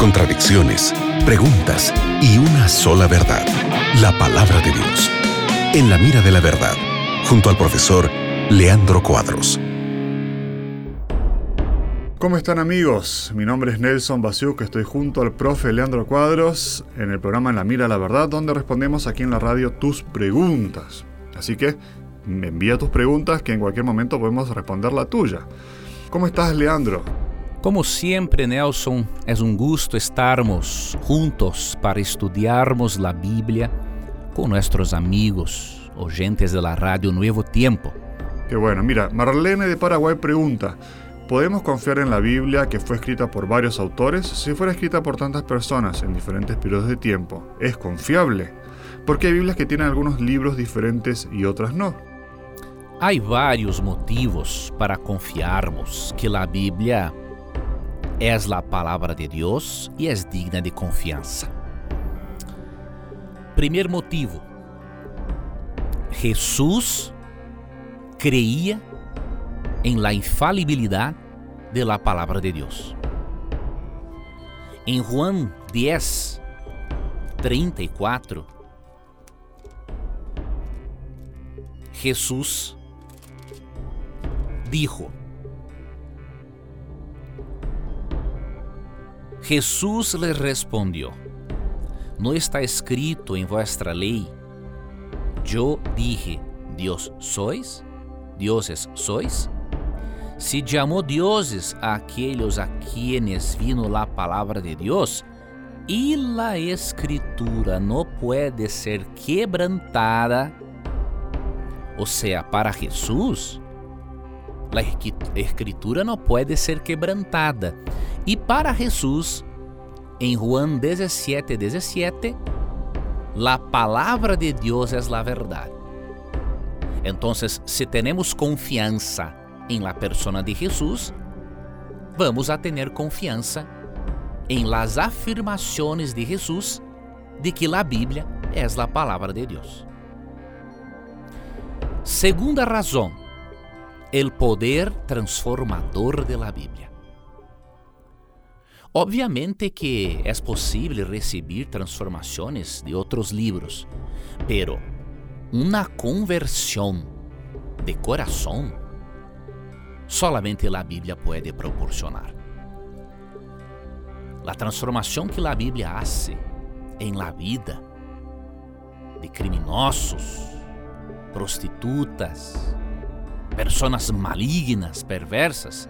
contradicciones, preguntas y una sola verdad, la palabra de Dios. En la mira de la verdad, junto al profesor Leandro Cuadros. ¿Cómo están amigos? Mi nombre es Nelson Basiuk, estoy junto al profe Leandro Cuadros en el programa En la Mira la Verdad, donde respondemos aquí en la radio tus preguntas. Así que me envía tus preguntas que en cualquier momento podemos responder la tuya. ¿Cómo estás, Leandro? Como sempre, Nelson, é um gusto estarmos juntos para estudarmos a Bíblia com nossos amigos, oyentes de la radio Nuevo Tiempo. Qué bueno. Mira, Marlene de Paraguay pregunta, ¿podemos confiar en la Biblia que fue escrita por varios autores? Si fuera escrita por tantas personas en diferentes periodos de tiempo, ¿es confiable? Porque hay Biblias que tienen algunos libros diferentes y otras no. Há vários motivos para confiarmos que a Bíblia é a palavra de Deus e é digna de confiança. Primeiro motivo: Jesus creía em la infalibilidade de la palavra de Deus. Em Juan 10, 34, Jesus dijo, Jesús le respondió, ¿no está escrito en vuestra ley? Yo dije, Dios sois, dioses sois? Se llamó dioses a aquellos a quienes vino la palabra de Dios, y la escritura no puede ser quebrantada, o sea, para Jesús, la escritura não pode ser quebrantada. E para Jesus, em Juan 17, 17, la palavra de Deus é a verdade. Então, se temos confiança em la persona de Jesus, vamos a ter confiança em las afirmações de Jesus de que a Bíblia é a palavra de Deus. Segunda razão el poder transformador de la Biblia. Obviamente que é possível receber transformações de outros livros, pero uma conversão de coração solamente a Bíblia pode proporcionar. A transformação que a Bíblia hace em la vida de criminosos, prostitutas, personas malignas, perversas,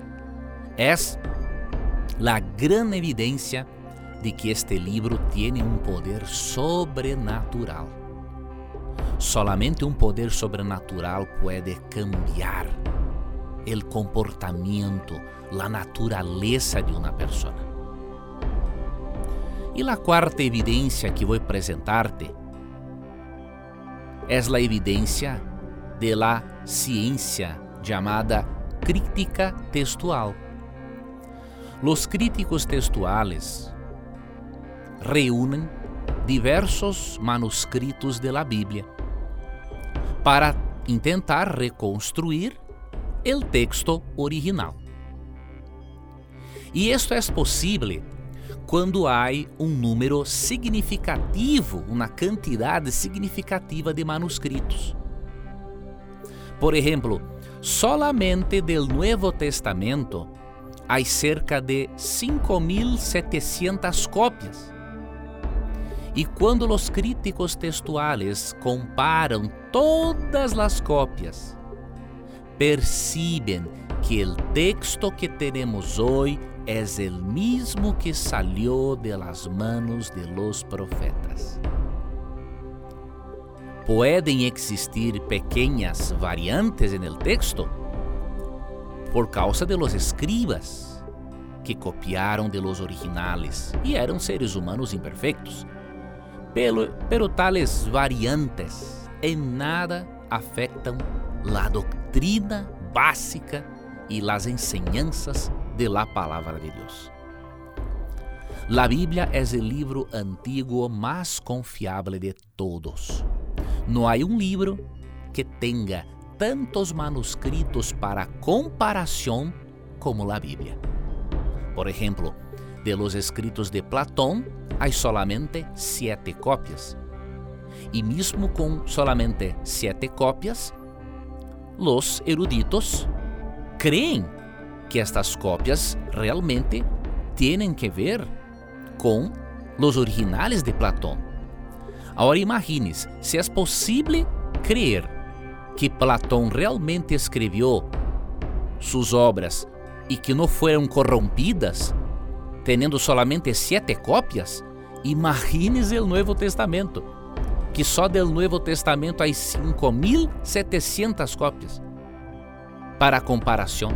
es la gran evidencia de que este libro tiene un poder sobrenatural. Solamente un poder sobrenatural puede cambiar el comportamiento, la naturaleza de una persona. E a quarta evidência que vou apresentar-te é a evidência de la ciência chamada crítica textual. Los críticos textuales reúnem diversos manuscritos de la Bíblia para tentar reconstruir o texto original. E isto é possível quando há um número significativo, uma quantidade significativa de manuscritos. Por exemplo, solamente del Nuevo Testamento há cerca de 5.700 cópias. E quando os críticos textuales comparam todas as cópias, percebem que o texto que temos hoje é o mesmo que salió de las manos de los profetas. Podem existir pequeñas variantes el texto por causa de los escribas que copiaram de los originales e eram seres humanos imperfectos. Pero, pero tales variantes em nada afetam la doutrina básica e las enseñanzas de la palabra de Deus. La Bíblia é o livro antigo mais confiável de todos. Não há um livro que tenha tantos manuscritos para comparação como a Bíblia. Por exemplo, de los escritos de Platón hay solamente siete copias. Y mismo con solamente siete copias, los eruditos creen que estas copias realmente tienen que ver con los originales de Platón. Ahora imagines, se es posible creer que Platón realmente escribió sus obras y que no fueron corrompidas, teniendo solamente siete copias, imagines el Nuevo Testamento, que só del Nuevo Testamento hay 5.700 copias. Para comparação,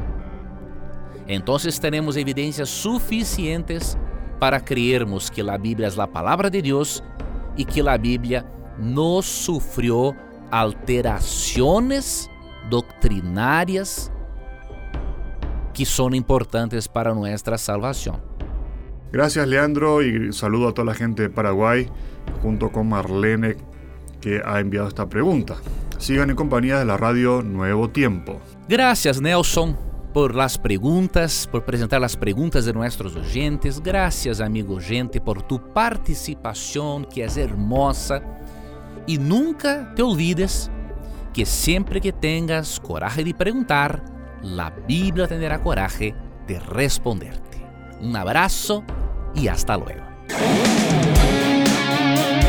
entonces tenemos evidências suficientes para creermos que a Bíblia é a palavra de Deus e que a Bíblia no sufrió alterações doutrinárias que são importantes para nossa salvação. Gracias Leandro y saludo a toda la gente de Paraguay junto con Marlene que ha enviado esta pregunta. Sigan en compañía de la radio Nuevo Tiempo. Gracias Nelson por las preguntas, por presentar las preguntas de nuestros oyentes. Gracias amigo gente por tu participación que es hermosa. Y nunca te olvides que siempre que tengas coraje de preguntar, la Biblia tendrá coraje de responderte. Un abrazo y hasta luego.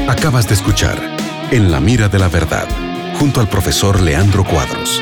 Acabas de escuchar En la mira de la verdad, junto al profesor Leandro Cuadros.